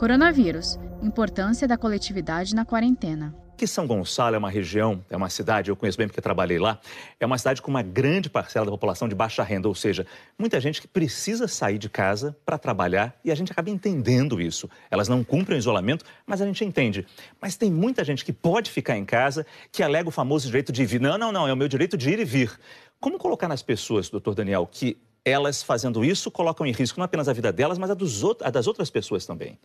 Coronavírus importância da coletividade na quarentena que São Gonçalo é uma região, é uma cidade, eu conheço bem porque trabalhei lá, é uma cidade com uma grande parcela da população de baixa renda, ou seja, muita gente que precisa sair de casa para trabalhar e a gente acaba entendendo isso. Elas não cumprem o isolamento, mas a gente entende. Mas tem muita gente que pode ficar em casa, que alega o famoso direito de vir. Não, não, não, é o meu direito de ir e vir. Como colocar nas pessoas, doutor Daniel, que elas fazendo isso colocam em risco não apenas a vida delas, mas a, dos, a das outras pessoas também?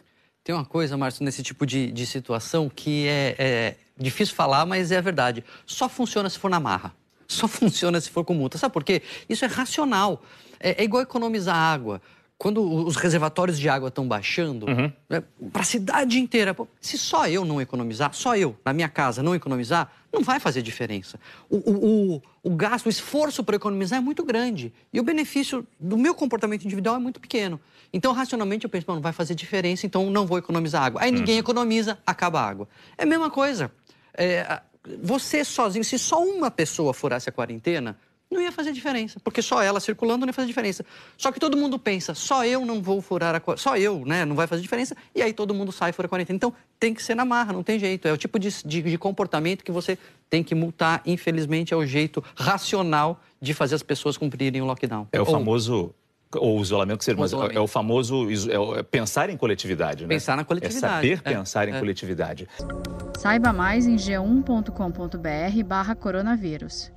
Tem uma coisa, Márcio, nesse tipo de, de situação que é, é difícil falar, mas é a verdade. Só funciona se for na marra. Só funciona se for com multa. Sabe por quê? Isso é racional. É, é igual economizar água quando os reservatórios de água estão baixando, uhum. né, para a cidade inteira, se só eu não economizar, só eu, na minha casa, não economizar, não vai fazer diferença. O, o, o, o gasto, o esforço para economizar é muito grande e o benefício do meu comportamento individual é muito pequeno. Então, racionalmente, eu penso, não vai fazer diferença, então não vou economizar água. Aí ninguém uhum. economiza, acaba a água. É a mesma coisa. É, você sozinho, se só uma pessoa furasse a quarentena, não ia fazer diferença, porque só ela circulando não ia fazer diferença. Só que todo mundo pensa, só eu não vou furar a só eu, né, não vai fazer diferença, e aí todo mundo sai fora a quarentena. Então tem que ser na marra, não tem jeito. É o tipo de, de, de comportamento que você tem que multar. Infelizmente, é o jeito racional de fazer as pessoas cumprirem o lockdown. É o Ou... famoso ou isolamento que seja, mas é o famoso é, é pensar em coletividade, né? Pensar na coletividade. É saber é, pensar em é. coletividade. Saiba mais em g1.com.br barra coronavírus.